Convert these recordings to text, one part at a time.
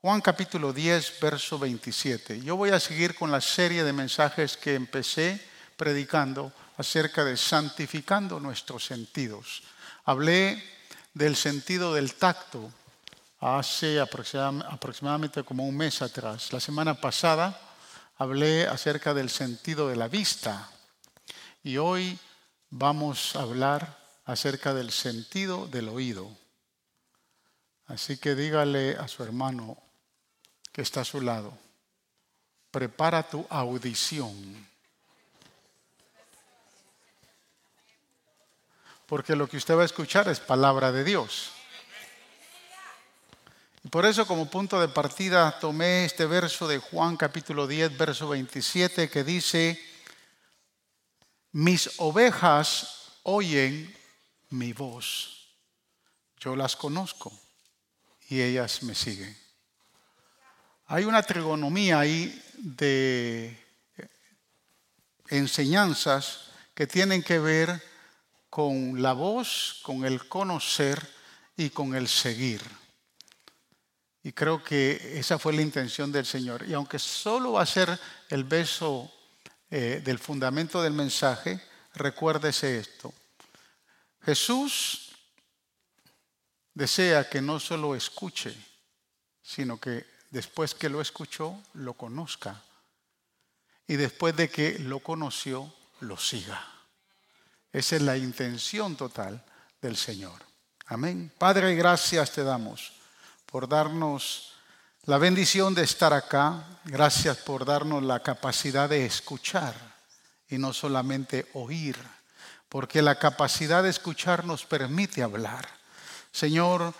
Juan capítulo 10, verso 27. Yo voy a seguir con la serie de mensajes que empecé predicando acerca de santificando nuestros sentidos. Hablé del sentido del tacto hace aproximadamente como un mes atrás. La semana pasada hablé acerca del sentido de la vista y hoy vamos a hablar acerca del sentido del oído. Así que dígale a su hermano, está a su lado. Prepara tu audición. Porque lo que usted va a escuchar es palabra de Dios. Y por eso como punto de partida tomé este verso de Juan capítulo 10, verso 27 que dice, mis ovejas oyen mi voz. Yo las conozco y ellas me siguen. Hay una trigonomía ahí de enseñanzas que tienen que ver con la voz, con el conocer y con el seguir. Y creo que esa fue la intención del Señor. Y aunque solo va a ser el beso eh, del fundamento del mensaje, recuérdese esto. Jesús desea que no solo escuche, sino que después que lo escuchó, lo conozca. Y después de que lo conoció, lo siga. Esa es la intención total del Señor. Amén. Padre, gracias te damos por darnos la bendición de estar acá. Gracias por darnos la capacidad de escuchar y no solamente oír, porque la capacidad de escuchar nos permite hablar. Señor,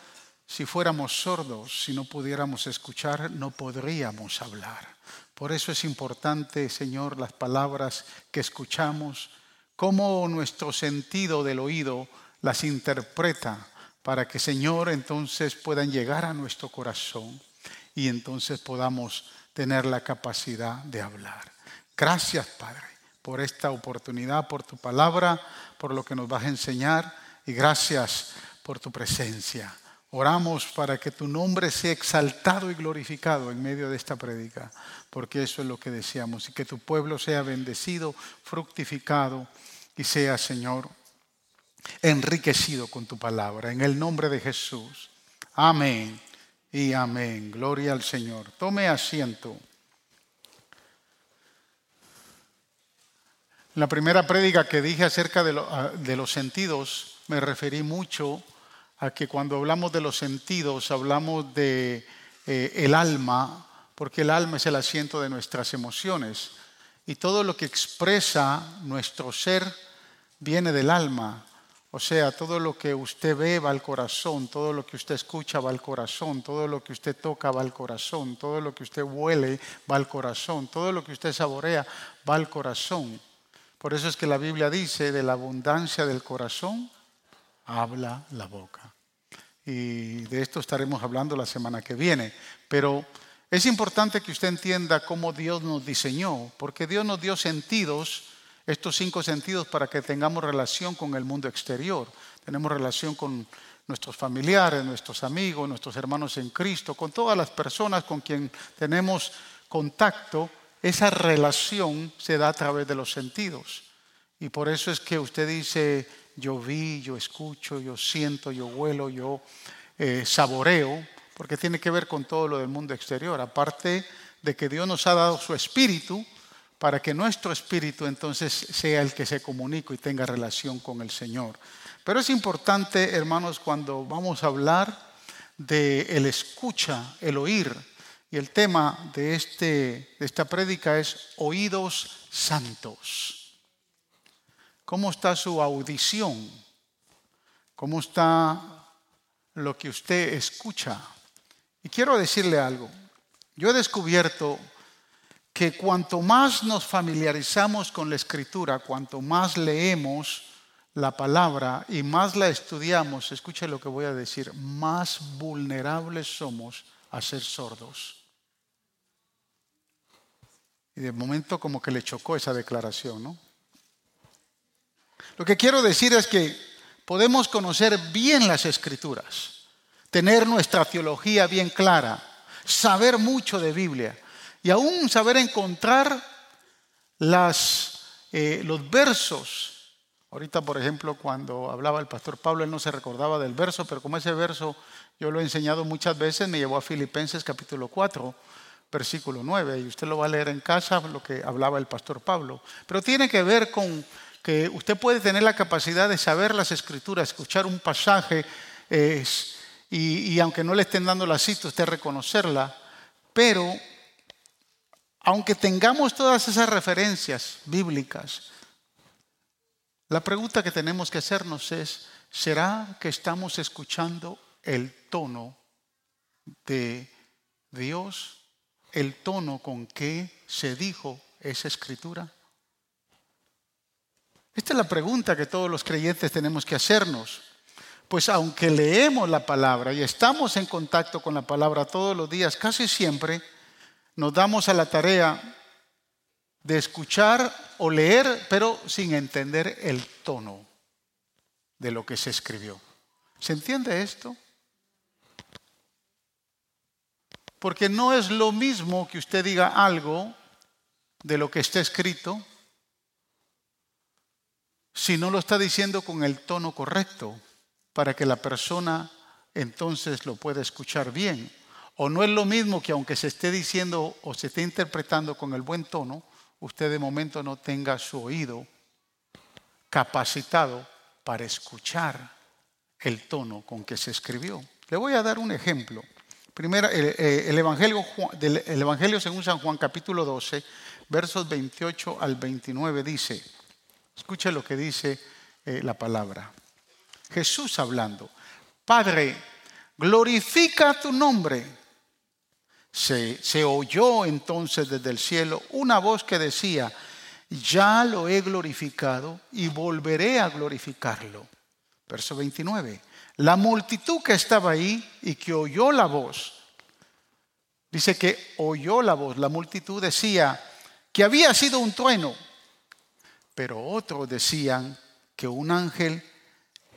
si fuéramos sordos, si no pudiéramos escuchar, no podríamos hablar. Por eso es importante, Señor, las palabras que escuchamos, cómo nuestro sentido del oído las interpreta para que, Señor, entonces puedan llegar a nuestro corazón y entonces podamos tener la capacidad de hablar. Gracias, Padre, por esta oportunidad, por tu palabra, por lo que nos vas a enseñar y gracias por tu presencia. Oramos para que tu nombre sea exaltado y glorificado en medio de esta prédica, porque eso es lo que deseamos, y que tu pueblo sea bendecido, fructificado y sea, Señor, enriquecido con tu palabra. En el nombre de Jesús. Amén y amén. Gloria al Señor. Tome asiento. En la primera prédica que dije acerca de, de los sentidos, me referí mucho que cuando hablamos de los sentidos hablamos de eh, el alma, porque el alma es el asiento de nuestras emociones y todo lo que expresa nuestro ser viene del alma. O sea, todo lo que usted ve va al corazón, todo lo que usted escucha va al corazón, todo lo que usted toca va al corazón, todo lo que usted huele va al corazón, todo lo que usted saborea va al corazón. Por eso es que la Biblia dice, de la abundancia del corazón habla la boca. Y de esto estaremos hablando la semana que viene. Pero es importante que usted entienda cómo Dios nos diseñó, porque Dios nos dio sentidos, estos cinco sentidos, para que tengamos relación con el mundo exterior. Tenemos relación con nuestros familiares, nuestros amigos, nuestros hermanos en Cristo, con todas las personas con quien tenemos contacto. Esa relación se da a través de los sentidos. Y por eso es que usted dice, yo vi, yo escucho, yo siento, yo huelo, yo eh, saboreo, porque tiene que ver con todo lo del mundo exterior. Aparte de que Dios nos ha dado su espíritu para que nuestro espíritu entonces sea el que se comunique y tenga relación con el Señor. Pero es importante, hermanos, cuando vamos a hablar de el escucha, el oír, y el tema de, este, de esta prédica es oídos santos. ¿Cómo está su audición? ¿Cómo está lo que usted escucha? Y quiero decirle algo. Yo he descubierto que cuanto más nos familiarizamos con la escritura, cuanto más leemos la palabra y más la estudiamos, escuche lo que voy a decir, más vulnerables somos a ser sordos. Y de momento como que le chocó esa declaración, ¿no? Lo que quiero decir es que podemos conocer bien las escrituras, tener nuestra teología bien clara, saber mucho de Biblia y aún saber encontrar eh, los versos. Ahorita, por ejemplo, cuando hablaba el pastor Pablo, él no se recordaba del verso, pero como ese verso yo lo he enseñado muchas veces, me llevó a Filipenses capítulo 4, versículo 9, y usted lo va a leer en casa, lo que hablaba el pastor Pablo. Pero tiene que ver con que usted puede tener la capacidad de saber las escrituras, escuchar un pasaje, y, y aunque no le estén dando la cita, usted reconocerla, pero aunque tengamos todas esas referencias bíblicas, la pregunta que tenemos que hacernos es, ¿será que estamos escuchando el tono de Dios, el tono con que se dijo esa escritura? Esta es la pregunta que todos los creyentes tenemos que hacernos. Pues aunque leemos la palabra y estamos en contacto con la palabra todos los días, casi siempre, nos damos a la tarea de escuchar o leer, pero sin entender el tono de lo que se escribió. ¿Se entiende esto? Porque no es lo mismo que usted diga algo de lo que está escrito si no lo está diciendo con el tono correcto para que la persona entonces lo pueda escuchar bien. O no es lo mismo que aunque se esté diciendo o se esté interpretando con el buen tono, usted de momento no tenga su oído capacitado para escuchar el tono con que se escribió. Le voy a dar un ejemplo. Primero, el, eh, evangelio, el Evangelio según San Juan capítulo 12, versos 28 al 29 dice, escuche lo que dice eh, la palabra. Jesús hablando, Padre, glorifica tu nombre se, oyó entonces desde el cielo una voz que decía, ya lo he glorificado y volveré a glorificarlo. Verso 29. La multitud que estaba ahí y que oyó la voz, dice que oyó la voz, la multitud decía que había sido un trueno, pero otros decían que un ángel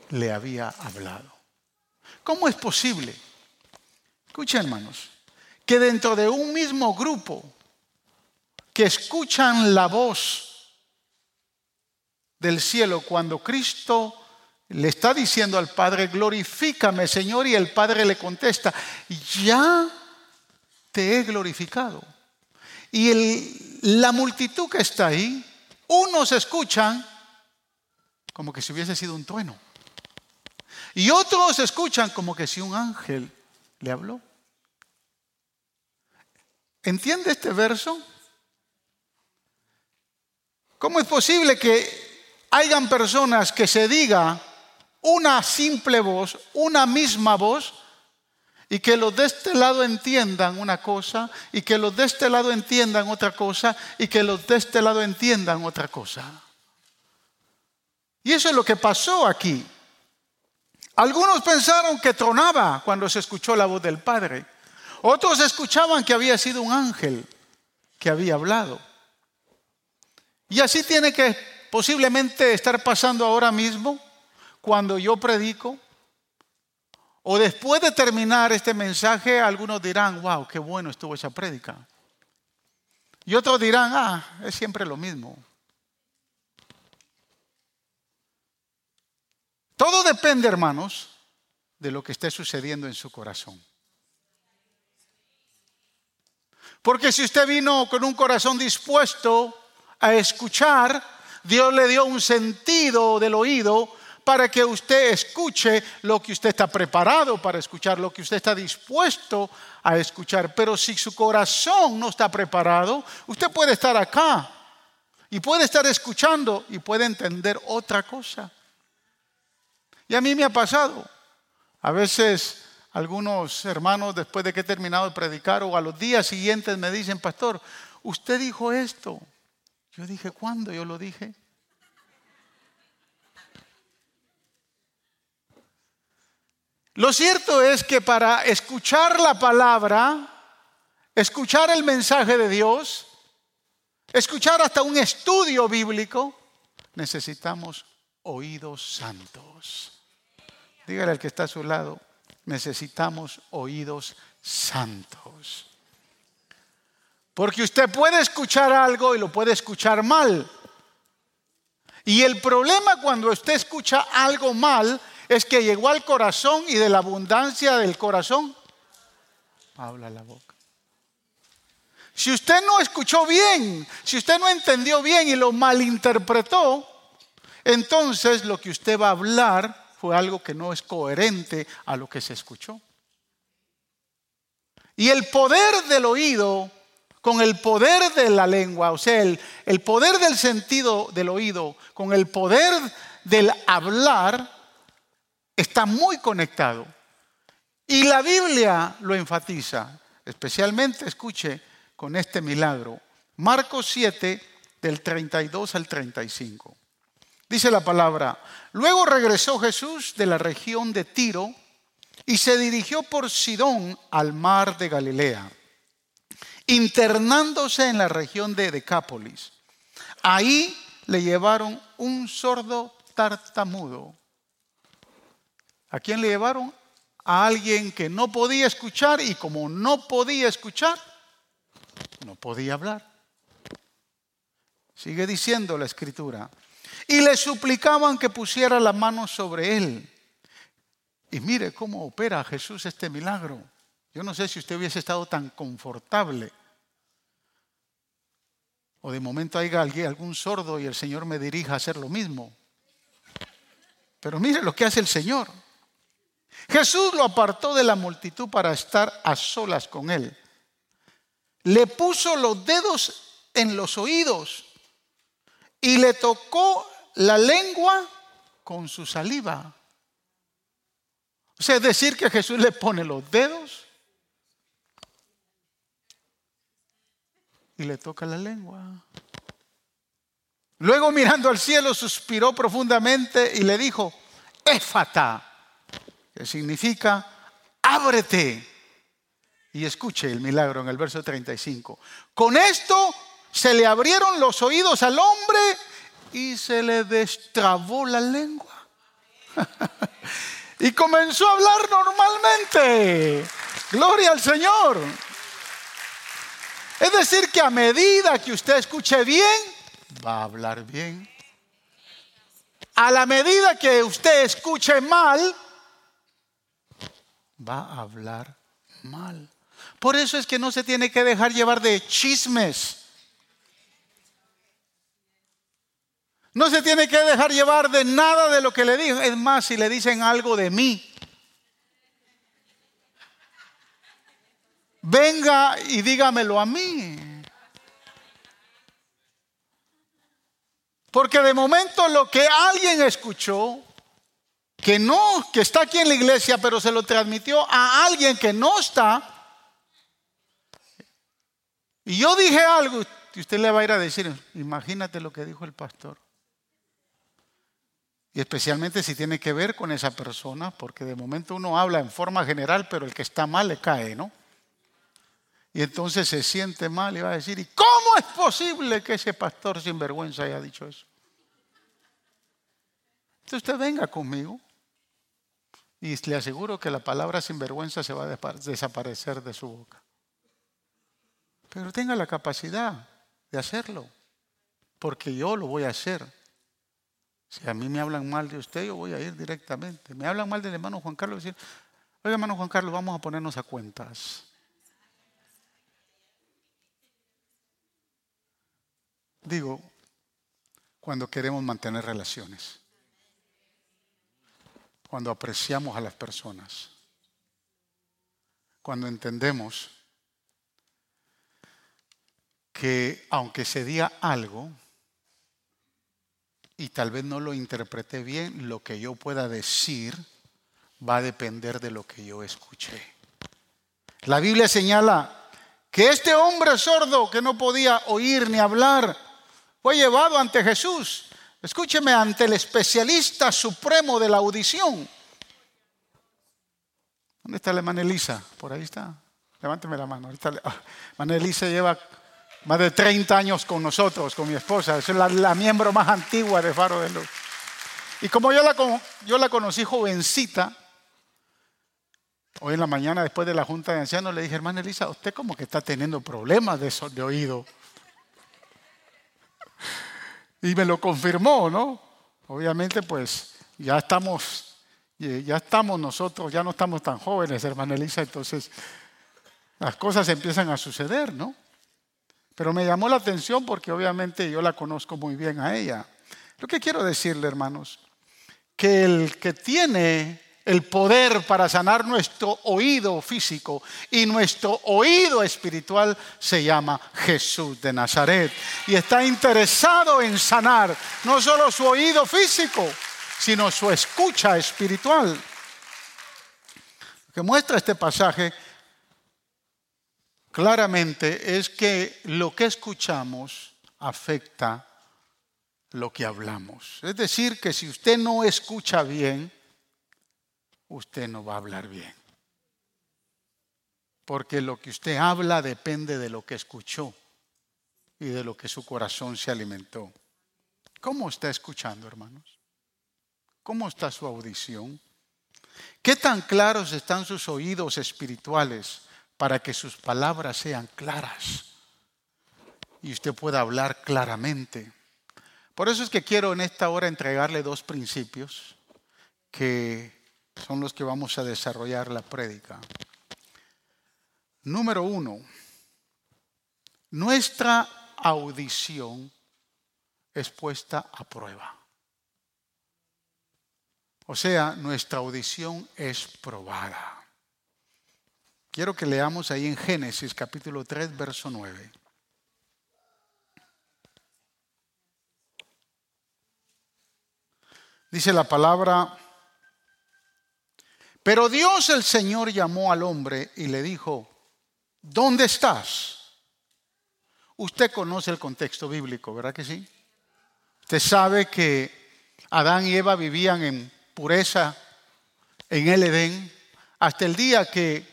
le había hablado. ¿Cómo es posible? Escuchen hermanos, que dentro de un mismo grupo que escuchan la voz del cielo cuando Cristo le está diciendo al Padre, glorifícame Señor, y el Padre le contesta, ya te he glorificado. Y la multitud que está ahí, unos escuchan como que si hubiese sido un trueno. Y otros escuchan como que si un ángel le habló. ¿Entiende este verso? ¿Cómo es posible que hayan personas que se diga una simple voz, una misma voz, y que los de este lado entiendan una cosa, y que los de este lado entiendan otra cosa, y que los de este lado entiendan otra cosa? Y eso es lo que pasó aquí. Algunos pensaron que tronaba cuando se escuchó la voz del Padre. Otros escuchaban que había sido un ángel que había hablado. Y así tiene que posiblemente estar pasando ahora mismo cuando yo predico. O después de terminar este mensaje, algunos dirán, wow, qué bueno estuvo esa prédica. Y otros dirán, ah, es siempre lo mismo. Todo depende, hermanos, de lo que esté sucediendo en su corazón. Porque si usted vino con un corazón dispuesto a escuchar, Dios le dio un sentido del oído para que usted escuche lo que usted está preparado para escuchar, lo que usted está dispuesto a escuchar. Pero si su corazón no está preparado, usted puede estar acá y puede estar escuchando y puede entender otra cosa. Y a mí me ha pasado. A veces algunos hermanos después de que he terminado de predicar o a los días siguientes me dicen, pastor, usted dijo esto. Yo dije, ¿cuándo yo lo dije? Lo cierto es que para escuchar la palabra, escuchar el mensaje de Dios, escuchar hasta un estudio bíblico, necesitamos oídos santos. Dígale al que está a su lado, necesitamos oídos santos. Porque usted puede escuchar algo y lo puede escuchar mal. Y el problema cuando usted escucha algo mal es que llegó al corazón y de la abundancia del corazón habla la boca. Si usted no escuchó bien, si usted no entendió bien y lo malinterpretó, entonces lo que usted va a hablar fue algo que no es coherente a lo que se escuchó. Y el poder del oído con el poder de la lengua, o sea, el, el, poder del sentido del oído, con el poder del hablar, está muy conectado. Y la Biblia lo enfatiza, especialmente, escuche, con este milagro. Marcos 7, del 32 al 35. Dice la palabra, luego regresó Jesús de la región de Tiro y se dirigió por Sidón al mar de Galilea, internándose en la región de Decápolis. Ahí le llevaron un sordo tartamudo. ¿A quién le llevaron? A alguien que no podía escuchar y como no podía escuchar, no podía hablar. Sigue diciendo la escritura. Y le suplicaban que pusiera la mano sobre él. Y mire cómo opera Jesús este milagro. Yo no sé si usted hubiese estado tan confortable. O de momento haya algún sordo y el Señor me dirija a hacer lo mismo. Pero mire lo que hace el Señor. Jesús lo apartó de la multitud para estar a solas con él le puso los dedos en los oídos y le tocó la lengua con su saliva. O sea, es decir, que Jesús le pone los dedos y le toca la lengua. Luego mirando al cielo suspiró profundamente y le dijo, éfata, significa, ábrete. Y escuche el milagro en el verso 35. Con esto se le abrieron los oídos al hombre y se le destrabó la lengua. y comenzó a hablar normalmente. Gloria al Señor. Es decir, que a medida que usted escuche bien, va a hablar bien. A la medida que usted escuche mal, va a hablar mal. Por eso es que no se tiene que dejar llevar de chismes. No se tiene que dejar llevar de nada de lo que le digan. Es más, si le dicen algo de mí, venga y dígamelo a mí. Porque de momento lo que alguien escuchó, que no, que está aquí en la iglesia, pero se lo transmitió a alguien que no está, y yo dije algo y usted le va a ir a decir, imagínate lo que dijo el pastor. Y especialmente si tiene que ver con esa persona, porque de momento uno habla en forma general, pero el que está mal le cae, ¿no? Y entonces se siente mal y va a decir, ¿y cómo es posible que ese pastor sin vergüenza haya dicho eso? Entonces usted venga conmigo y le aseguro que la palabra sinvergüenza se va a desaparecer de su boca. Pero tenga la capacidad de hacerlo, porque yo lo voy a hacer. Si a mí me hablan mal de usted, yo voy a ir directamente. Me hablan mal del hermano Juan Carlos, decir, oiga hermano Juan Carlos, vamos a ponernos a cuentas. Digo, cuando queremos mantener relaciones, cuando apreciamos a las personas, cuando entendemos que aunque se diga algo y tal vez no lo interprete bien, lo que yo pueda decir va a depender de lo que yo escuché. La Biblia señala que este hombre sordo que no podía oír ni hablar fue llevado ante Jesús. Escúcheme, ante el especialista supremo de la audición. ¿Dónde está la hermana Elisa? Por ahí está. Levánteme la mano. Ahorita, ah, Elisa lleva más de 30 años con nosotros, con mi esposa. Es la, miembro más antigua de Faro de Luz. Y como yo la, yo la conocí jovencita, Hoy en la mañana, después de la junta de ancianos, le dije, hermana Elisa, usted como que está teniendo problemas de oído. Y me lo confirmó, ¿no? Obviamente, pues ya estamos, ya estamos nosotros, ya no estamos tan jóvenes, hermana Elisa, entonces las cosas empiezan a suceder, ¿no? Pero me llamó la atención porque obviamente yo la conozco muy bien a ella. Lo que quiero decirle, hermanos, que el que tiene el poder para sanar nuestro oído físico y nuestro oído espiritual se llama Jesús de Nazaret. Y está interesado en sanar no solo su oído físico, sino su escucha espiritual. Lo que muestra este pasaje claramente es que lo que escuchamos afecta lo que hablamos. Es decir, que si usted no escucha bien, usted no va a hablar bien. Porque lo que usted habla depende de lo que escuchó y de lo que su corazón se alimentó. ¿Cómo está escuchando, hermanos? ¿Cómo está su audición? ¿Qué tan claros están sus oídos espirituales para que sus palabras sean claras y usted pueda hablar claramente? Por eso es que quiero en esta hora entregarle dos principios que son los que vamos a desarrollar la prédica. Número uno, nuestra audición es puesta a prueba. O sea, nuestra audición es probada. Quiero que leamos ahí en Génesis capítulo 3, verso 9. Dice la palabra, pero Dios el Señor llamó al hombre y le dijo, ¿dónde estás? Usted conoce el contexto bíblico, ¿verdad que sí? Usted sabe que Adán y Eva vivían en pureza en el Edén hasta el día que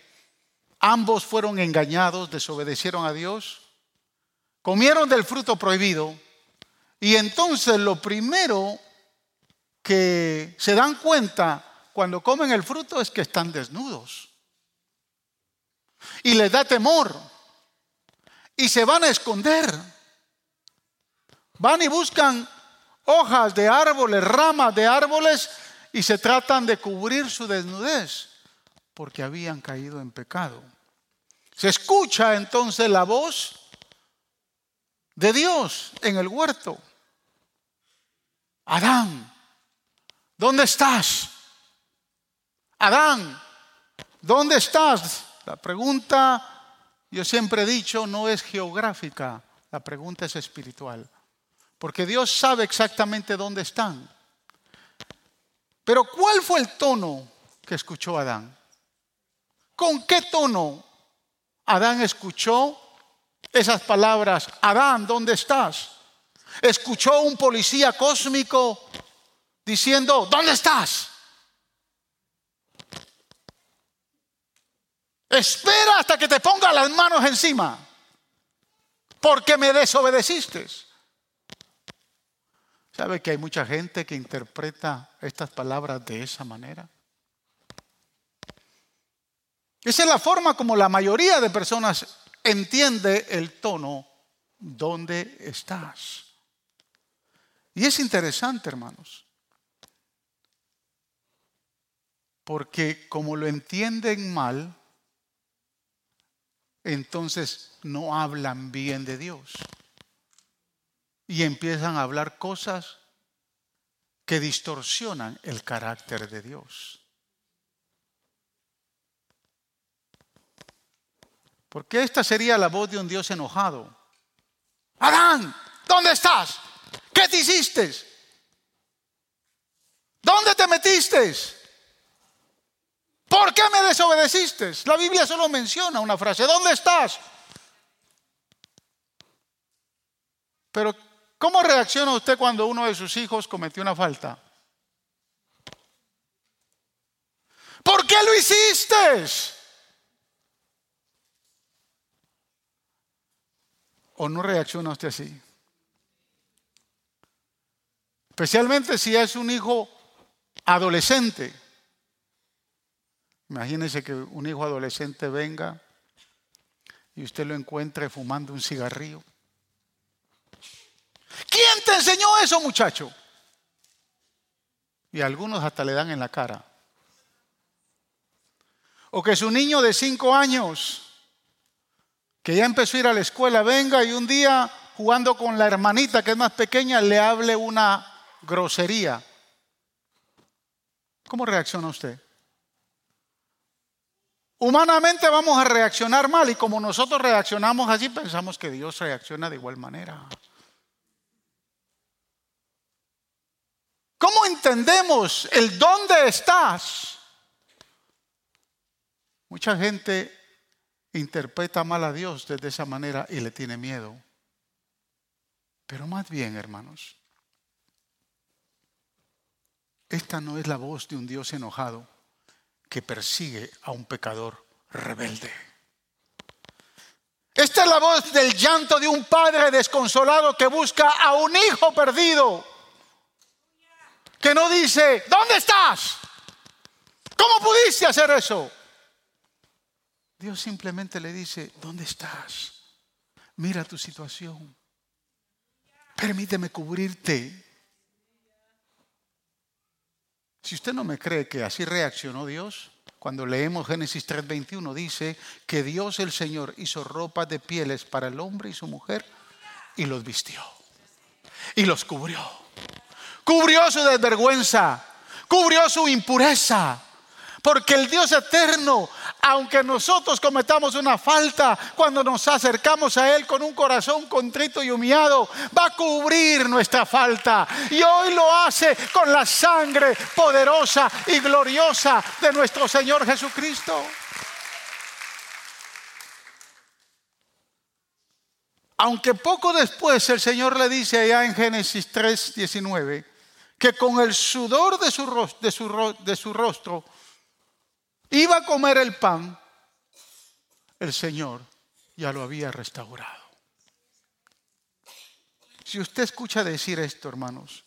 ambos fueron engañados, desobedecieron a Dios, comieron del fruto prohibido y entonces lo primero que se dan cuenta cuando comen el fruto es que están desnudos. Y les da temor. Y se van a esconder. Van y buscan hojas de árboles, ramas de árboles y se tratan de cubrir su desnudez porque habían caído en pecado. Se escucha entonces la voz de Dios en el huerto. Adán, ¿dónde estás? Adán, ¿dónde estás? La pregunta, yo siempre he dicho, no es geográfica, la pregunta es espiritual. Porque Dios sabe exactamente dónde están. Pero ¿cuál fue el tono que escuchó Adán? ¿Con qué tono Adán escuchó esas palabras? Adán, ¿dónde estás? Escuchó un policía cósmico diciendo, ¿dónde estás? Espera hasta que te ponga las manos encima, porque me desobedeciste. ¿Sabe que hay mucha gente que interpreta estas palabras de esa manera? Esa es la forma como la mayoría de personas entiende el tono ¿dónde estás? Y es interesante, hermanos, porque como lo entienden mal, entonces no hablan bien de Dios. Y empiezan a hablar cosas que distorsionan el carácter de Dios. Porque esta sería la voz de un Dios enojado. Adán, ¿dónde estás? ¿Qué te hiciste? ¿Dónde te metiste? ¿Por qué me desobedeciste? La Biblia solo menciona una frase. ¿Dónde estás? Pero, ¿cómo reacciona usted cuando uno de sus hijos cometió una falta? ¿Por qué lo hiciste? ¿O no reacciona usted así? Especialmente si es un hijo adolescente Imagínese que un hijo adolescente venga y usted lo encuentre fumando un cigarrillo. ¿Quién te enseñó eso, muchacho? Y algunos hasta le dan en la cara. O que su niño de cinco años, que ya empezó a ir a la escuela, venga y un día jugando con la hermanita que es más pequeña, le hable una grosería. ¿Cómo reacciona usted? Humanamente vamos a reaccionar mal y como nosotros reaccionamos así, pensamos que Dios reacciona de igual manera. ¿Cómo entendemos el dónde estás? Mucha gente interpreta mal a Dios de esa manera y le tiene miedo. Pero más bien, hermanos, esta no es la voz de un Dios enojado que persigue a un pecador rebelde. Esta es la voz del llanto de un padre desconsolado que busca a un hijo perdido. Que no dice, ¿dónde estás? ¿Cómo pudiste hacer eso? Dios simplemente le dice, ¿dónde estás? Mira tu situación. Permíteme cubrirte. Si usted no me cree que así reaccionó Dios, cuando leemos Génesis 3:21 dice que Dios el Señor hizo ropas de pieles para el hombre y su mujer y los vistió y los cubrió. Cubrió su desvergüenza, cubrió su impureza, porque el Dios eterno, aunque nosotros cometamos una falta, cuando nos acercamos a Él con un corazón contrito y humillado, va a cubrir nuestra falta. Y hoy lo hace con la sangre poderosa y gloriosa de nuestro Señor Jesucristo. Aunque poco después el Señor le dice allá en Génesis 3, 19, que con el sudor de su, rostro, iba a comer el pan, el Señor ya lo había restaurado. Si usted escucha decir esto, hermanos,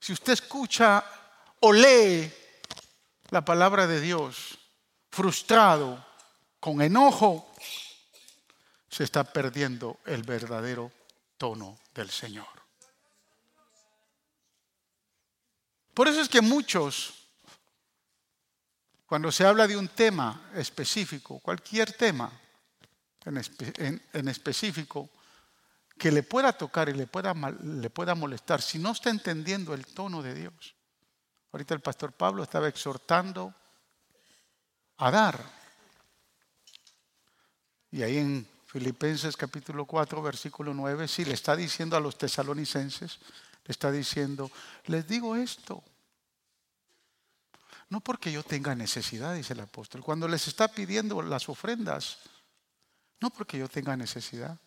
si usted escucha o lee la palabra de Dios frustrado, con enojo, se está perdiendo el verdadero tono del Señor. Por eso es que muchos cuando se habla de un tema específico, cualquier tema en, específico, que le pueda tocar y le pueda, le pueda molestar, si no está entendiendo el tono de Dios. Ahorita el pastor Pablo estaba exhortando a dar. Y ahí en Filipenses capítulo 4, versículo 9, sí le está diciendo a los tesalonicenses, le está diciendo, les digo esto, no porque yo tenga necesidad, dice el apóstol. Cuando les está pidiendo las ofrendas, no porque yo tenga necesidad,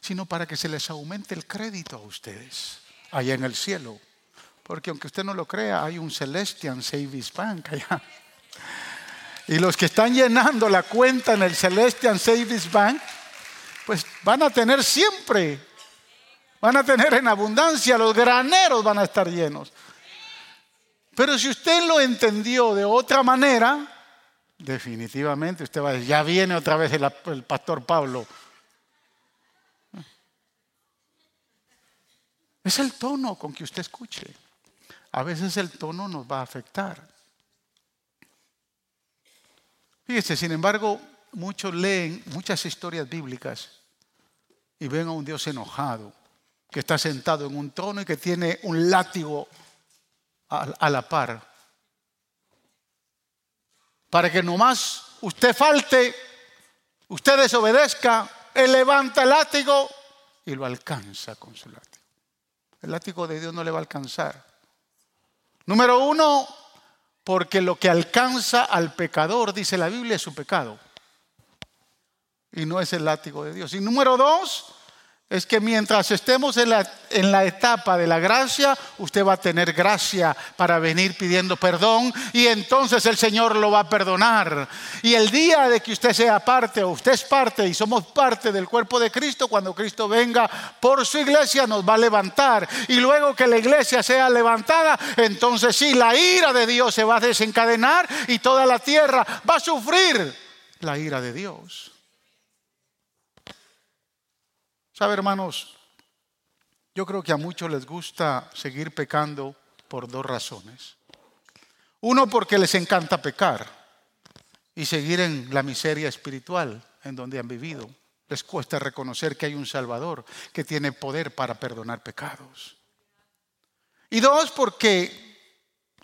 sino para que se les aumente el crédito a ustedes allá en el cielo. Porque aunque usted no lo crea, hay un Celestial Savings Bank allá. Y los que están llenando la cuenta en el Celestial Savings Bank, pues van a tener siempre, van a tener en abundancia, los graneros van a estar llenos. Pero si usted lo entendió de otra manera, definitivamente usted va a decir, ya viene otra vez el, pastor Pablo. Es el tono con que usted escuche. A veces el tono nos va a afectar. Fíjese, sin embargo, muchos leen muchas historias bíblicas y ven a un Dios enojado, que está sentado en un trono y que tiene un látigo a la par. Para que nomás usted falte, usted desobedezca, él levanta el látigo y lo alcanza con su látigo. El látigo de Dios no le va a alcanzar. Número uno, porque lo que alcanza al pecador, dice la Biblia, es su pecado. Y no es el látigo de Dios. Y número dos, es que mientras estemos en la, en la, etapa de la gracia, usted va a tener gracia para venir pidiendo perdón y entonces el Señor lo va a perdonar. Y el día de que usted sea parte o usted es parte y somos parte del cuerpo de Cristo, cuando Cristo venga por su iglesia nos va a levantar. Y luego que la iglesia sea levantada, entonces sí, la ira de Dios se va a desencadenar y toda la tierra va a sufrir la ira de Dios. Sabe, hermanos, yo creo que a muchos les gusta seguir pecando por dos razones. Uno, porque les encanta pecar y seguir en la miseria espiritual en donde han vivido. Les cuesta reconocer que hay un Salvador que tiene poder para perdonar pecados. Y dos, porque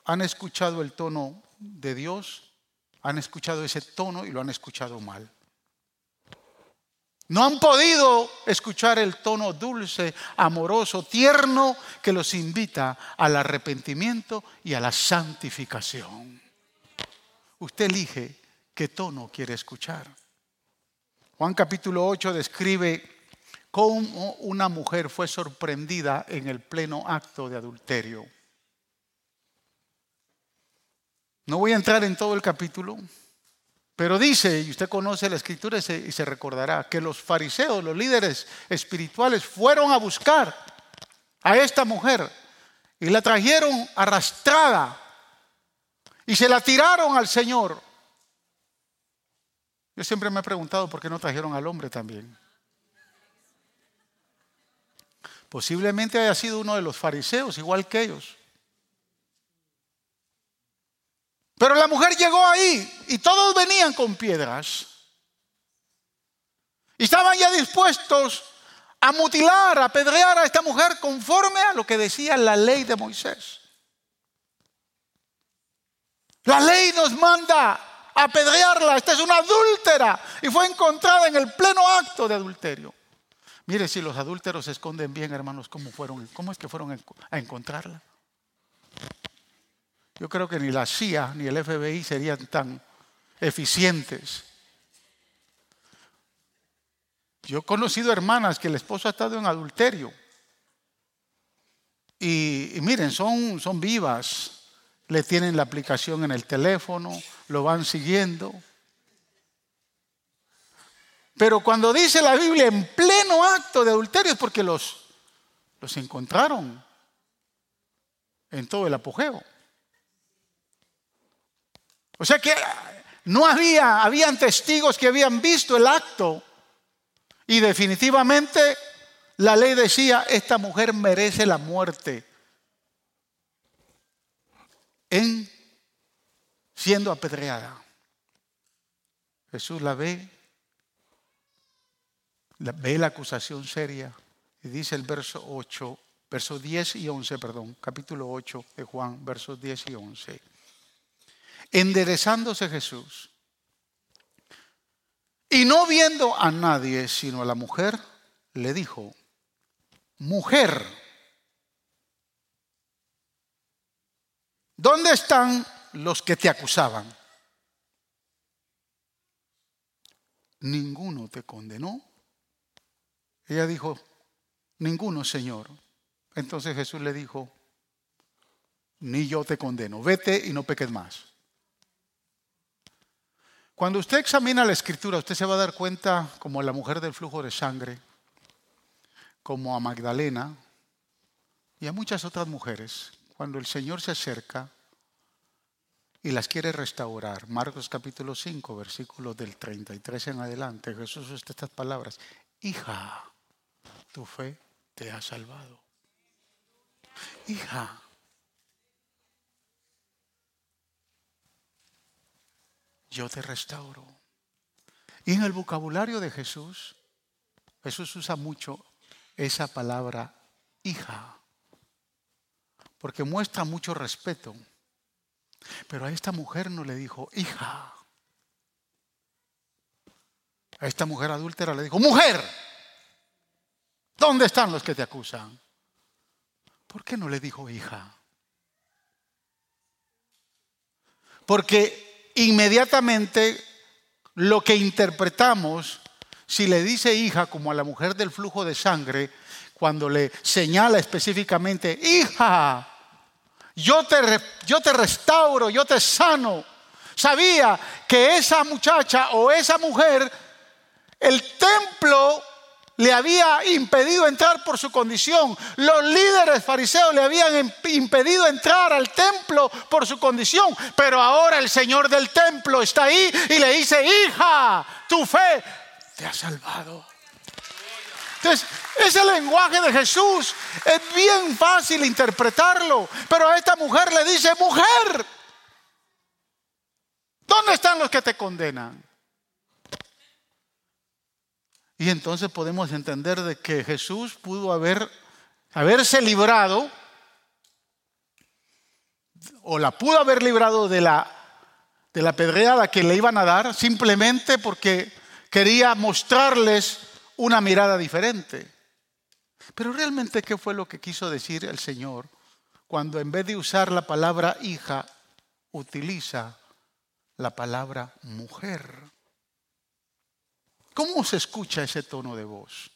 han escuchado el tono de Dios, han escuchado ese tono y lo han escuchado mal. No han podido escuchar el tono dulce, amoroso, tierno que los invita al arrepentimiento y a la santificación. Usted elige qué tono quiere escuchar. Juan capítulo 8 describe cómo una mujer fue sorprendida en el pleno acto de adulterio. No voy a entrar en todo el capítulo, pero dice, y usted conoce la escritura y se, recordará, que los fariseos, los líderes espirituales, fueron a buscar a esta mujer y la trajeron arrastrada y se la tiraron al Señor. Yo siempre me he preguntado por qué no trajeron al hombre también. Posiblemente haya sido uno de los fariseos, igual que ellos. Pero la mujer llegó ahí y todos venían con piedras. Y estaban ya dispuestos a mutilar, a apedrear a esta mujer conforme a lo que decía la ley de Moisés. La ley nos manda a apedrearla. Esta es una adúltera y fue encontrada en el pleno acto de adulterio. Mire, si los adúlteros se esconden bien, hermanos, ¿cómo, fueron, cómo es que fueron a encontrarla? Yo creo que ni la CIA ni el FBI serían tan eficientes. Yo he conocido hermanas que el esposo ha estado en adulterio. Y, miren, son, son vivas. Le tienen la aplicación en el teléfono, lo van siguiendo. Pero cuando dice la Biblia en pleno acto de adulterio es porque los, los encontraron en todo el apogeo. O sea que no había, habían testigos que habían visto el acto y definitivamente la ley decía, esta mujer merece la muerte en siendo apedreada. Jesús la ve, ve la acusación seria y dice el verso 8, verso 10 y 11, perdón, capítulo 8 de Juan, versos 10 y 11. Enderezándose Jesús y no viendo a nadie sino a la mujer, le dijo, mujer, ¿dónde están los que te acusaban? Ninguno te condenó. Ella dijo, ninguno, Señor. Entonces Jesús le dijo, ni yo te condeno, vete y no peques más. Cuando usted examina la escritura, usted se va a dar cuenta, como a la mujer del flujo de sangre, como a Magdalena y a muchas otras mujeres, cuando el Señor se acerca y las quiere restaurar. Marcos capítulo 5, versículos del 33 en adelante, Jesús usa estas palabras, hija, tu fe te ha salvado. Hija, yo te restauro. Y en el vocabulario de Jesús, Jesús usa mucho esa palabra hija, porque muestra mucho respeto. Pero a esta mujer no le dijo hija. A esta mujer adúltera le dijo, mujer, ¿dónde están los que te acusan? ¿Por qué no le dijo hija? Porque inmediatamente lo que interpretamos si le dice hija como a la mujer del flujo de sangre, cuando le señala específicamente, hija, yo te, yo te restauro, yo te sano. Sabía que esa muchacha o esa mujer, el templo le había impedido entrar por su condición. Los líderes fariseos le habían impedido entrar al templo por su condición. Pero ahora el Señor del templo está ahí y le dice, hija, tu fe te ha salvado. Entonces, ese lenguaje de Jesús es bien fácil interpretarlo. Pero a esta mujer le dice, mujer, ¿dónde están los que te condenan? Y entonces podemos entender de que Jesús pudo haber, haberse librado, o la pudo haber librado de la, de la pedreada que le iban a dar, simplemente porque quería mostrarles una mirada diferente. Pero realmente, ¿qué fue lo que quiso decir el Señor cuando en vez de usar la palabra hija, utiliza la palabra mujer? ¿Cómo se escucha ese tono de voz?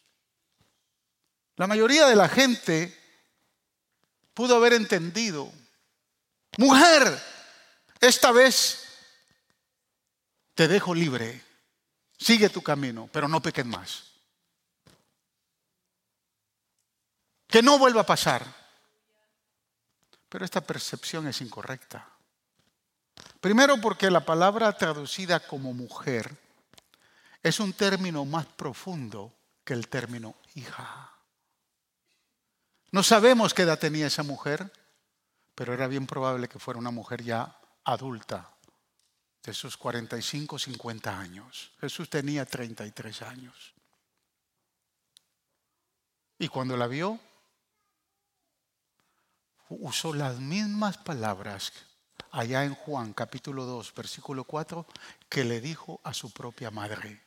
La mayoría de la gente pudo haber entendido, mujer, esta vez te dejo libre, sigue tu camino, pero no peques más. Que no vuelva a pasar. Pero esta percepción es incorrecta. Primero porque la palabra traducida como mujer es un término más profundo que el término hija. No sabemos qué edad tenía esa mujer, pero era bien probable que fuera una mujer ya adulta, de sus 45, 50 años. Jesús tenía 33 años. Y cuando la vio, usó las mismas palabras allá en Juan capítulo 2, versículo 4, que le dijo a su propia madre.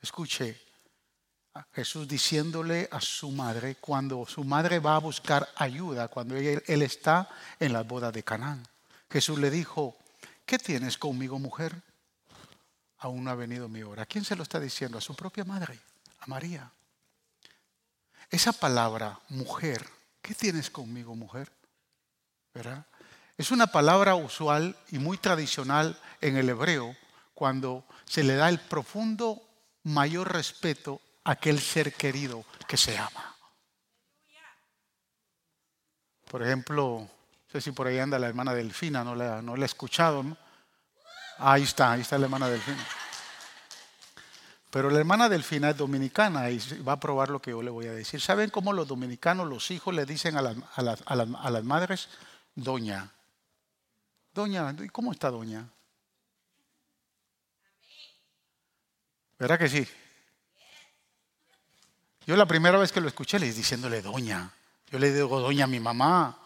Escuche, Jesús diciéndole a su madre cuando su madre va a buscar ayuda, cuando él, está en la boda de Canaán. Jesús le dijo, ¿qué tienes conmigo, mujer? Aún no ha venido mi hora. ¿A quién se lo está diciendo? A su propia madre, a María. Esa palabra, mujer, ¿qué tienes conmigo, mujer? ¿Verdad? Es una palabra usual y muy tradicional en el hebreo cuando se le da el profundo mayor respeto a aquel ser querido que se ama. Por ejemplo, no sé si por ahí anda la hermana Delfina, no la, no la he escuchado. Ahí está, ahí está la hermana Delfina. Pero la hermana Delfina es dominicana y va a probar lo que yo le voy a decir. ¿Saben cómo los dominicanos, los hijos, le dicen a las, a a las madres? Doña. Doña, ¿cómo está doña? ¿Verdad que sí? Yo la primera vez que lo escuché le diciéndole doña. Yo le digo doña a mi mamá.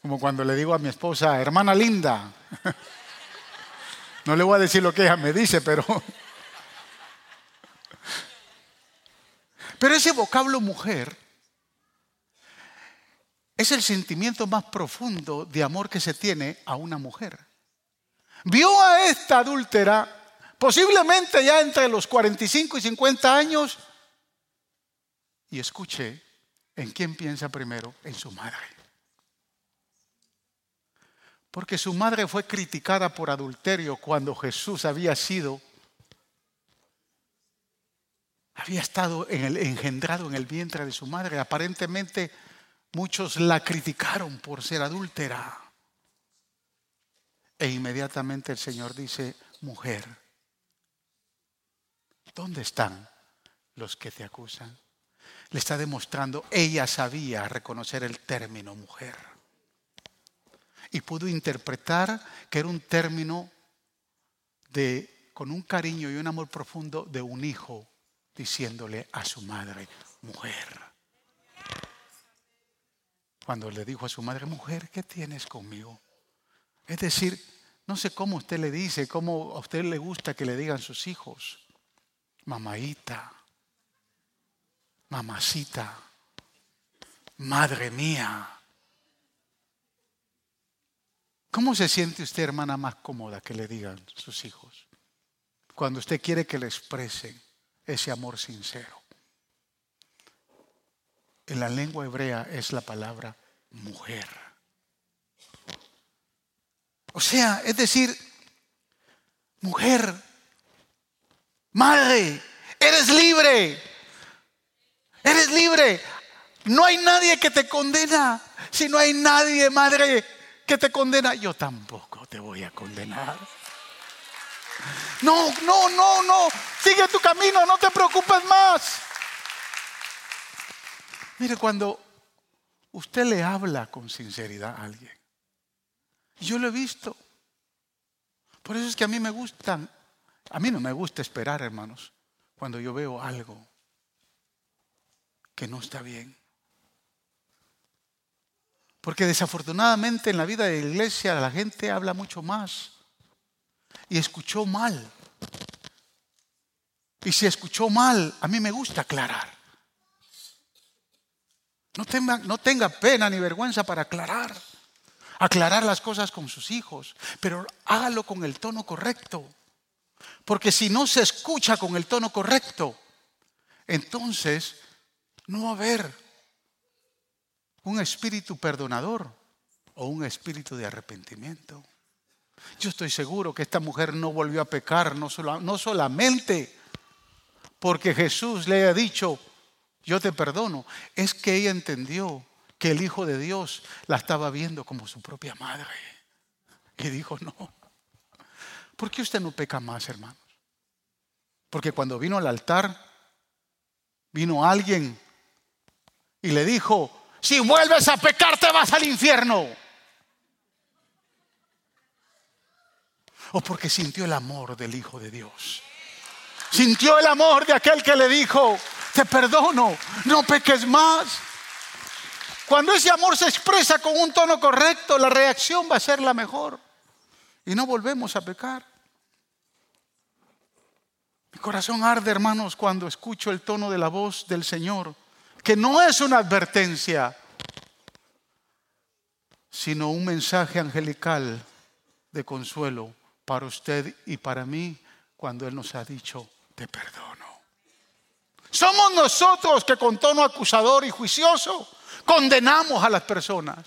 Como cuando le digo a mi esposa, hermana linda. No le voy a decir lo que ella me dice, pero... Pero ese vocablo mujer es el sentimiento más profundo de amor que se tiene a una mujer. Vio a esta adúltera, posiblemente ya entre los 45 y 50 años, y escuche, ¿en quién piensa primero? En su madre. Porque su madre fue criticada por adulterio cuando Jesús había sido, había estado engendrado en el vientre de su madre. Aparentemente Muchos la criticaron por ser adúltera. E inmediatamente el Señor dice, mujer, ¿dónde están los que te acusan? Le está demostrando, ella sabía reconocer el término mujer. Y pudo interpretar que era un término de, con un cariño y un amor profundo de un hijo diciéndole a su madre, mujer cuando le dijo a su madre, mujer, ¿qué tienes conmigo? Es decir, no sé cómo usted le dice, cómo a usted le gusta que le digan sus hijos. Mamaita, mamacita, madre mía. ¿Cómo se siente usted, hermana, más cómoda que le digan sus hijos? Cuando usted quiere que le expresen ese amor sincero. En la lengua hebrea es la palabra mujer. O sea, es decir, mujer, madre, eres libre, eres libre. No hay nadie que te condena. Si no hay nadie, madre, que te condena, yo tampoco te voy a condenar. No, no, no, no. Sigue tu camino, no te preocupes más. Mire, cuando usted le habla con sinceridad a alguien, yo lo he visto. Por eso es que a mí me gustan, a mí no me gusta esperar, hermanos, cuando yo veo algo que no está bien. Porque desafortunadamente en la vida de la iglesia la gente habla mucho más y escuchó mal. Y si escuchó mal, a mí me gusta aclarar. No tenga, no tenga pena ni vergüenza para aclarar. Aclarar las cosas con sus hijos, pero hágalo con el tono correcto. Porque si no se escucha con el tono correcto, entonces no va a haber un espíritu perdonador o un espíritu de arrepentimiento. Yo estoy seguro que esta mujer no volvió a pecar, no, no solamente porque Jesús le haya dicho, yo te perdono, es que ella entendió que el Hijo de Dios la estaba viendo como su propia madre. Y dijo, no, ¿por qué usted no peca más, hermanos? Porque cuando vino al altar, vino alguien y le dijo, si vuelves a pecar te vas al infierno. O porque sintió el amor del Hijo de Dios. Sintió el amor de aquel que le dijo, te perdono, no peques más. Cuando ese amor se expresa con un tono correcto, la reacción va a ser la mejor. Y no volvemos a pecar. Mi corazón arde, hermanos, cuando escucho el tono de la voz del Señor que no es una advertencia, sino un mensaje angelical de consuelo para usted y para mí cuando Él nos ha dicho, te perdono. Somos nosotros que con tono acusador y juicioso condenamos a las personas,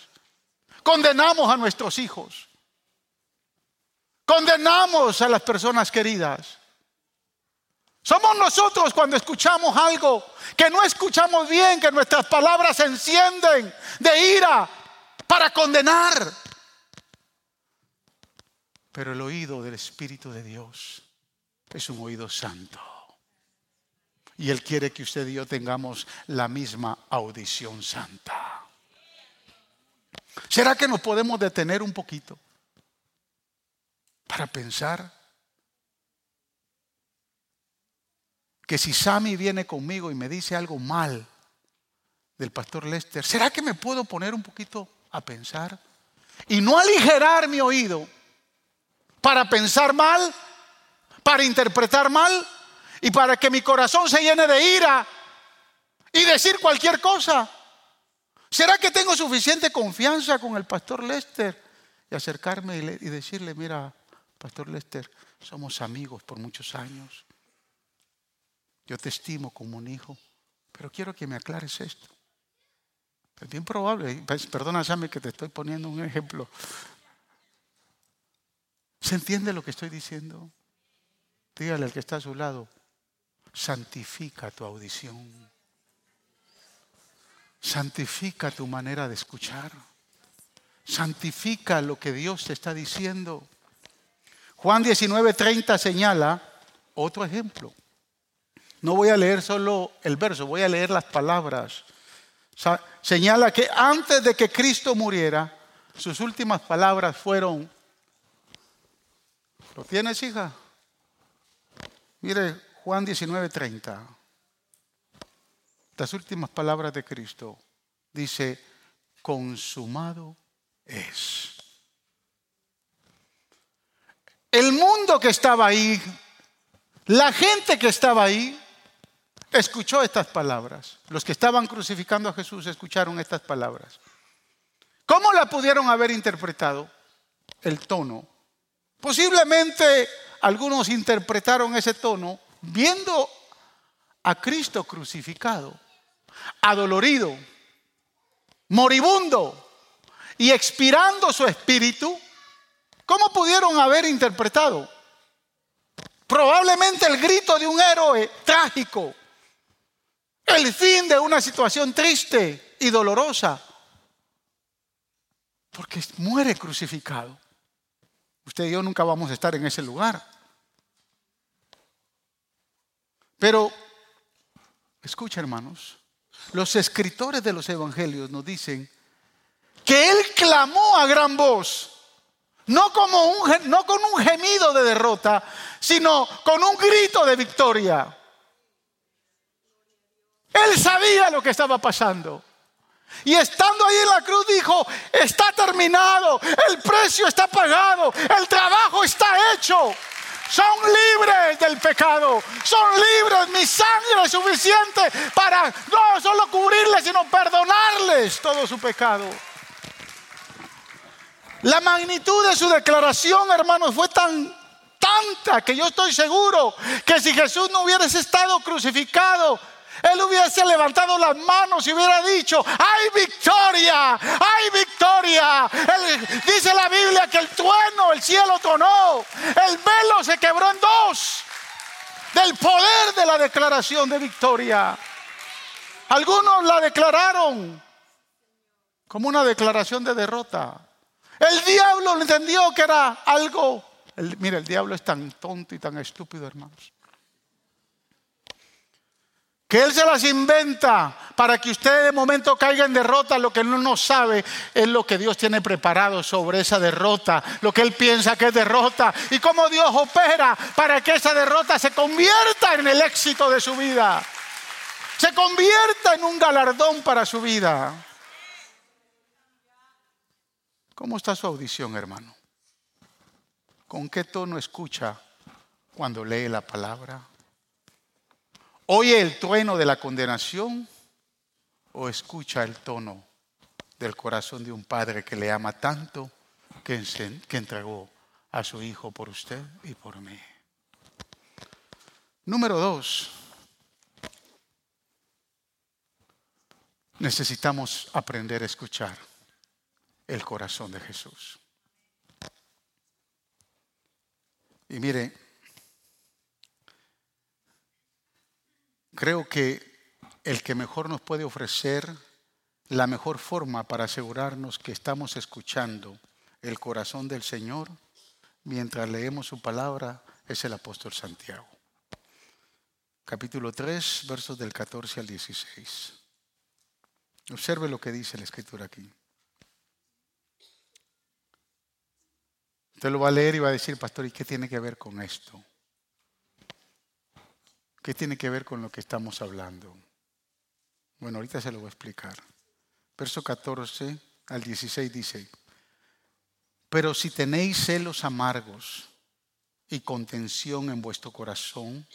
condenamos a nuestros hijos, condenamos a las personas queridas. Somos nosotros cuando escuchamos algo que no escuchamos bien, que nuestras palabras se encienden de ira para condenar. Pero el oído del Espíritu de Dios es un oído santo. Y Él quiere que usted y yo tengamos la misma audición santa. ¿Será que nos podemos detener un poquito para pensar? que si Sammy viene conmigo y me dice algo mal del pastor Lester, ¿será que me puedo poner un poquito a pensar? Y no aligerar mi oído para pensar mal, para interpretar mal y para que mi corazón se llene de ira y decir cualquier cosa. ¿Será que tengo suficiente confianza con el pastor Lester y acercarme y, decirle, mira, pastor Lester, somos amigos por muchos años. Yo te estimo como un hijo, pero quiero que me aclares esto. Es bien probable, pues, perdona Sammy que te estoy poniendo un ejemplo. ¿Se entiende lo que estoy diciendo? Dígale al que está a su lado, santifica tu audición. Santifica tu manera de escuchar. Santifica lo que Dios te está diciendo. Juan 19:30 señala otro ejemplo. No voy a leer solo el verso, voy a leer las palabras. señala que antes de que Cristo muriera, sus últimas palabras fueron, ¿lo tienes hija? Mire Juan 19:30. Las últimas palabras de Cristo dice, consumado es. El mundo que estaba ahí, la gente que estaba ahí, escuchó estas palabras. Los que estaban crucificando a Jesús escucharon estas palabras. ¿Cómo la pudieron haber interpretado? el tono. Posiblemente algunos interpretaron ese tono viendo a Cristo crucificado, adolorido, moribundo y expirando su espíritu. ¿Cómo pudieron haber interpretado? Probablemente el grito de un héroe trágico, el fin de una situación triste y dolorosa, porque muere crucificado. Usted y yo nunca vamos a estar en ese lugar. Pero, escucha hermanos, los escritores de los evangelios nos dicen que él clamó a gran voz, no, como un, no con un gemido de derrota, sino con un grito de victoria. Él sabía lo que estaba pasando. Y estando ahí en la cruz dijo, está terminado, el precio está pagado, el trabajo está hecho. Son libres del pecado, son libres, mi sangre es suficiente para no solo cubrirles, sino perdonarles todo su pecado. La magnitud de su declaración, hermanos, fue tan tanta que yo estoy seguro que si Jesús no hubiese estado crucificado, él hubiese levantado las manos y hubiera dicho, hay victoria, hay victoria. dice la Biblia que el trueno, el cielo tronó, el velo se quebró en dos del poder de la declaración de victoria. Algunos la declararon como una declaración de derrota. El diablo entendió que era algo. mira, el diablo es tan tonto y tan estúpido, hermanos que Él se las inventa para que usted de momento caiga en derrota. Lo que Él no sabe es lo que Dios tiene preparado sobre esa derrota, lo que Él piensa que es derrota y cómo Dios opera para que esa derrota se convierta en el éxito de su vida, se convierta en un galardón para su vida. ¿Cómo está su audición, hermano? ¿Con qué tono escucha cuando lee la palabra? ¿Oye el trueno de la condenación o escucha el tono del corazón de un padre que le ama tanto que, que entregó a su hijo por usted y por mí? Número dos, necesitamos aprender a escuchar el corazón de Jesús. Y mire, Creo que el que mejor nos puede ofrecer la mejor forma para asegurarnos que estamos escuchando el corazón del Señor mientras leemos su palabra es el apóstol Santiago. Capítulo 3, versos del 14 al 16. Observe lo que dice la escritura aquí. Usted lo va a leer y va a decir, pastor, ¿y qué tiene que ver con esto? ¿Qué tiene que ver con lo que estamos hablando? Bueno, ahorita se lo voy a explicar. Verso 14 al 16 dice, pero si tenéis celos amargos y contención en vuestro corazón,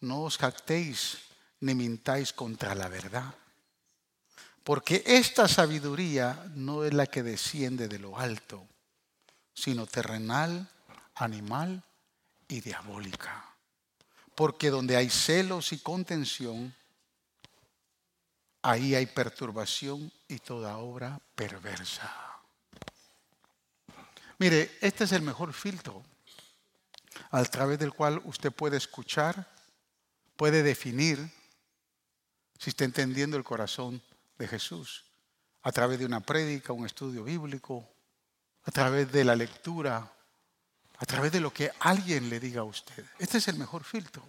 no os jactéis ni mintáis contra la verdad. Porque esta sabiduría no es la que desciende de lo alto, sino terrenal, animal y diabólica. Porque donde hay celos y contención, ahí hay perturbación y toda obra perversa. Mire, este es el mejor filtro a través del cual usted puede escuchar, puede definir si está entendiendo el corazón de Jesús, a través de una prédica, un estudio bíblico, a través de la lectura a través de lo que alguien le diga a usted. Este es el mejor filtro.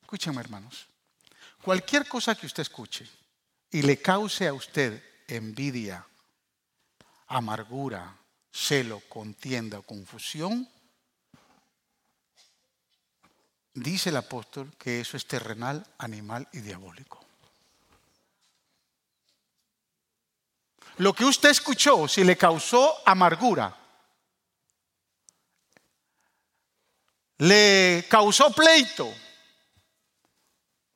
Escúcheme, hermanos. Cualquier cosa que usted escuche y le cause a usted envidia, amargura, celo, contienda o confusión, dice el apóstol que eso es terrenal, animal y diabólico. Lo que usted escuchó, si le causó amargura, le causó pleito,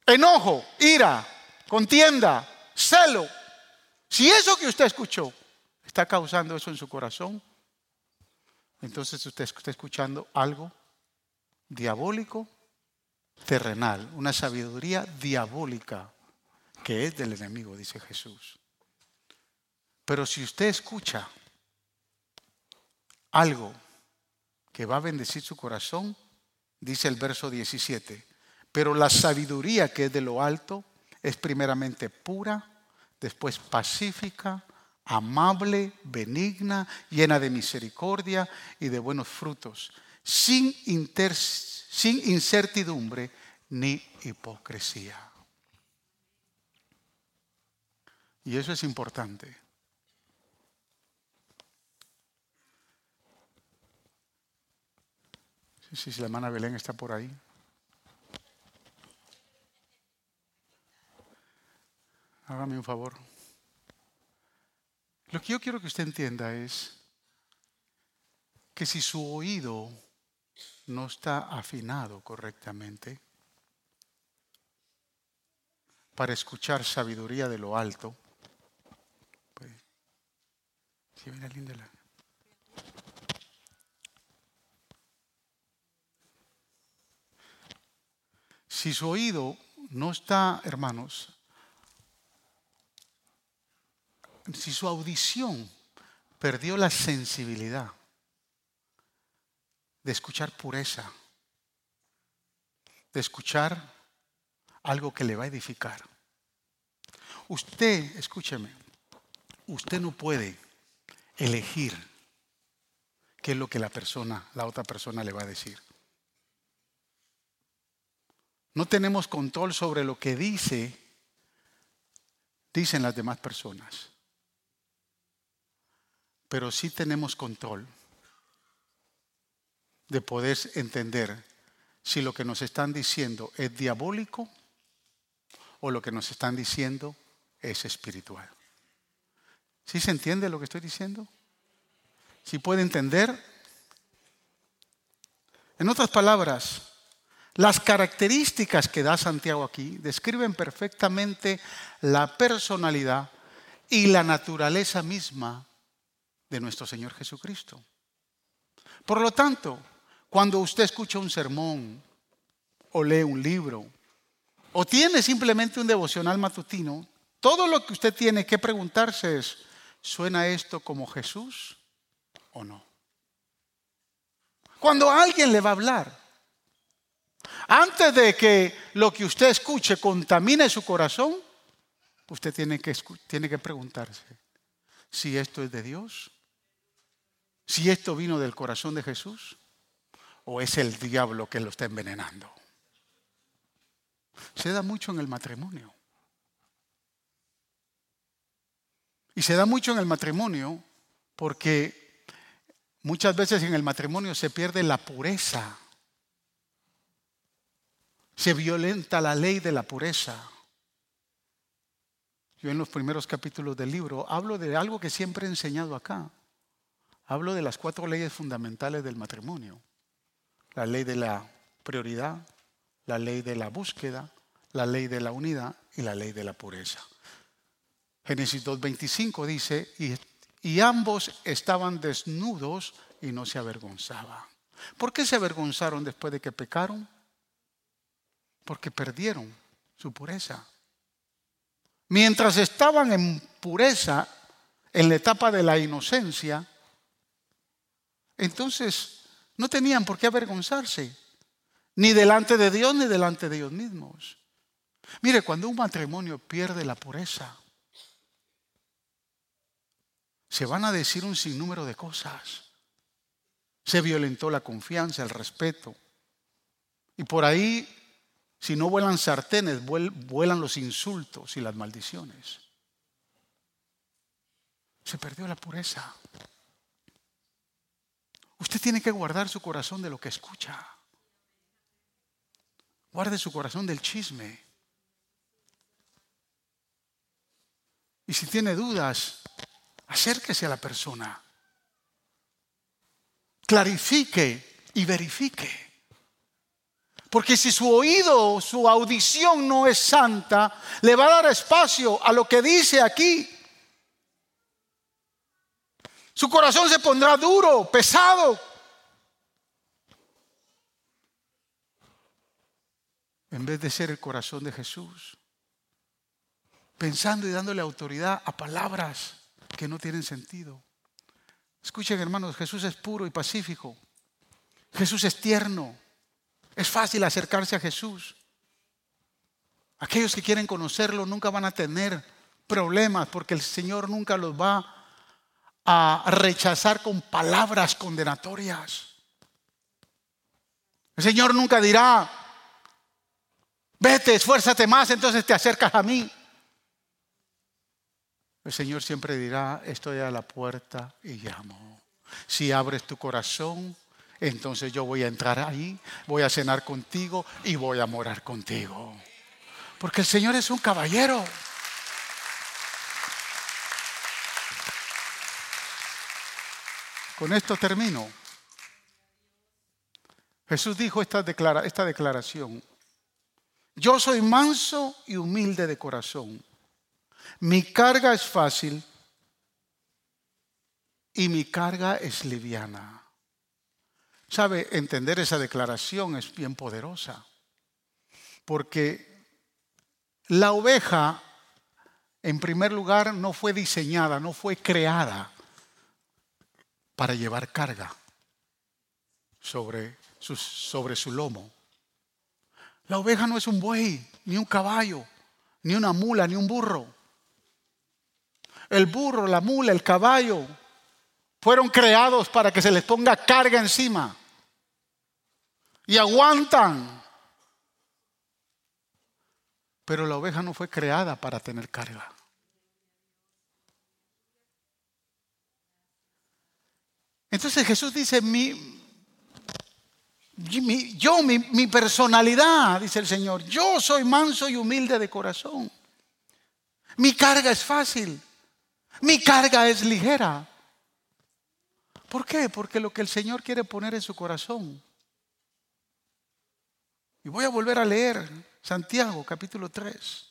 enojo, ira, contienda, celo, si eso que usted escuchó está causando eso en su corazón, entonces usted está escuchando algo diabólico, terrenal, una sabiduría diabólica que es del enemigo, dice Jesús. Pero si usted escucha algo que va a bendecir su corazón, dice el verso 17, pero la sabiduría que es de lo alto es primeramente pura, después pacífica, amable, benigna, llena de misericordia y de buenos frutos, sin, sin incertidumbre ni hipocresía. Y eso es importante. Sí, si la hermana Belén está por ahí. Hágame un favor. Lo que yo quiero que usted entienda es que si su oído no está afinado correctamente para escuchar sabiduría de lo alto, pues, linda la, Si su oído no está, hermanos, si su audición perdió la sensibilidad de escuchar pureza, de escuchar algo que le va a edificar. Usted, escúcheme, usted no puede elegir qué es lo que la persona, la otra persona le va a decir. No tenemos control sobre lo que dice, dicen las demás personas. Pero sí tenemos control de poder entender si lo que nos están diciendo es diabólico o lo que nos están diciendo es espiritual. ¿Sí se entiende lo que estoy diciendo? ¿Sí puede entender? En otras palabras, las características que da Santiago aquí describen perfectamente la personalidad y la naturaleza misma de nuestro Señor Jesucristo. Por lo tanto, cuando usted escucha un sermón o lee un libro o tiene simplemente un devocional matutino, todo lo que usted tiene que preguntarse es, ¿suena esto como Jesús o no? Cuando alguien le va a hablar, antes de que lo que usted escuche contamine su corazón, usted tiene que, tiene que preguntarse si esto es de Dios si esto vino del corazón de Jesús o es el diablo que lo está envenenando. Se da mucho en el matrimonio. Y se da mucho en el matrimonio porque muchas veces en el matrimonio se pierde la pureza. Se violenta la ley de la pureza. Yo en los primeros capítulos del libro hablo de algo que siempre he enseñado acá. Hablo de las cuatro leyes fundamentales del matrimonio. La ley de la prioridad, la ley de la búsqueda, la ley de la unidad y la ley de la pureza. Génesis 2.25 dice, y, y ambos estaban desnudos y no se avergonzaban. ¿Por qué se avergonzaron después de que pecaron? Porque perdieron su pureza. Mientras estaban en pureza, en la etapa de la inocencia, entonces no tenían por qué avergonzarse, ni delante de Dios ni delante de ellos mismos. Mire, cuando un matrimonio pierde la pureza, se van a decir un sinnúmero de cosas. Se violentó la confianza, el respeto. Y por ahí, si no vuelan sartenes, vuelan los insultos y las maldiciones. Se perdió la pureza. Usted tiene que guardar su corazón de lo que escucha. Guarde su corazón del chisme. Y si tiene dudas, acérquese a la persona. Clarifique y verifique. Porque si su oído, su audición no es santa, le va a dar espacio a lo que dice aquí. Su corazón se pondrá duro, pesado. En vez de ser el corazón de Jesús. Pensando y dándole autoridad a palabras que no tienen sentido. Escuchen hermanos, Jesús es puro y pacífico. Jesús es tierno. Es fácil acercarse a Jesús. Aquellos que quieren conocerlo nunca van a tener problemas porque el Señor nunca los va a rechazar con palabras condenatorias. El Señor nunca dirá, vete, esfuérzate más, entonces te acercas a mí. El Señor siempre dirá, estoy a la puerta y llamo. Si abres tu corazón, entonces yo voy a entrar ahí, voy a cenar contigo y voy a morar contigo. Porque el Señor es un caballero. Con esto termino. Jesús dijo esta, esta declaración. Yo soy manso y humilde de corazón. Mi carga es fácil y mi carga es liviana. ¿Sabe? Entender esa declaración es bien poderosa. Porque la oveja, en primer lugar, no fue diseñada, no fue creada para llevar carga sobre su, sobre su lomo. La oveja no es un buey, ni un caballo, ni una mula, ni un burro. El burro, la mula, el caballo fueron creados para que se les ponga carga encima. Y aguantan. Pero la oveja no fue creada para tener carga. Entonces Jesús dice, mi, yo, mi, personalidad, dice el Señor, yo soy manso y humilde de corazón. Mi carga es fácil. Mi carga es ligera. ¿Por qué? Porque lo que el Señor quiere poner en su corazón. Y voy a volver a leer Santiago capítulo 3.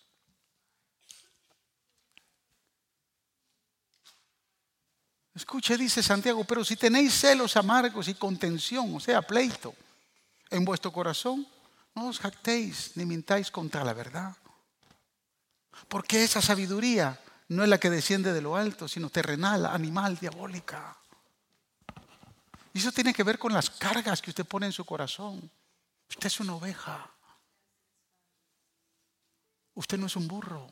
Escuche, dice Santiago, pero si tenéis celos amargos y contención, o sea, pleito, en vuestro corazón, no os jactéis ni mintáis contra la verdad. Porque esa sabiduría no es la que desciende de lo alto, sino terrenal, animal, diabólica. Y eso tiene que ver con las cargas que usted pone en su corazón. Usted es una oveja. Usted no es un burro.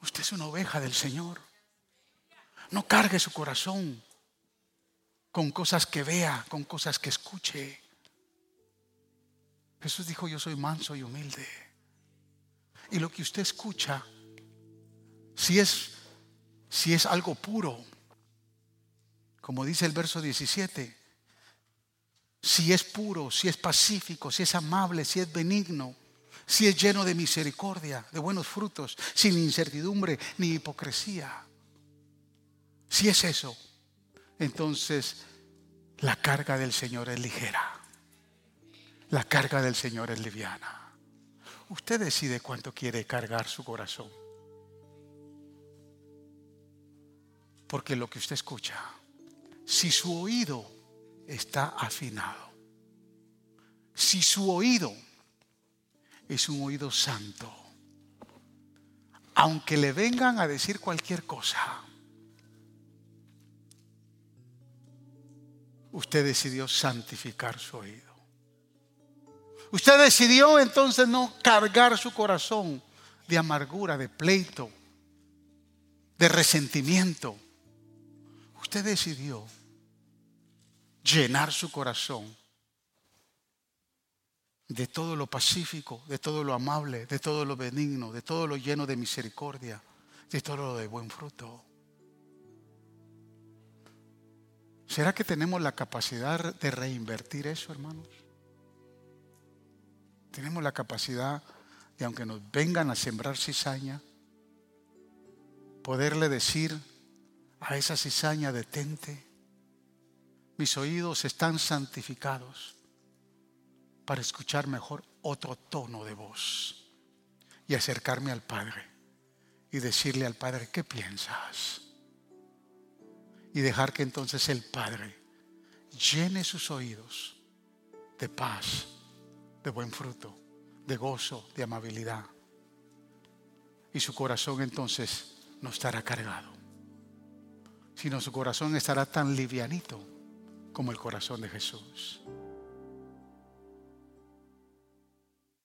Usted es una oveja del Señor. No cargue su corazón con cosas que vea, con cosas que escuche. Jesús dijo, yo soy manso y humilde. Y lo que usted escucha, si es, si es algo puro, como dice el verso 17, si es puro, si es pacífico, si es amable, si es benigno, si es lleno de misericordia, de buenos frutos, sin incertidumbre ni hipocresía. Si es eso, entonces la carga del Señor es ligera. La carga del Señor es liviana. Usted decide cuánto quiere cargar su corazón. Porque lo que usted escucha, si su oído está afinado, si su oído es un oído santo, aunque le vengan a decir cualquier cosa, usted decidió santificar su oído. Usted decidió entonces no cargar su corazón de amargura, de pleito, de resentimiento. Usted decidió llenar su corazón de todo lo pacífico, de todo lo amable, de todo lo benigno, de todo lo lleno de misericordia, de todo lo de buen fruto. ¿Será que tenemos la capacidad de reinvertir eso, hermanos? Tenemos la capacidad de, aunque nos vengan a sembrar cizaña, poderle decir a esa cizaña, detente, mis oídos están santificados para escuchar mejor otro tono de voz y acercarme al Padre y decirle al Padre, ¿qué piensas? y dejar que entonces el Padre llene sus oídos de paz, de buen fruto, de gozo, de amabilidad. Y su corazón entonces no estará cargado, sino su corazón estará tan livianito como el corazón de Jesús.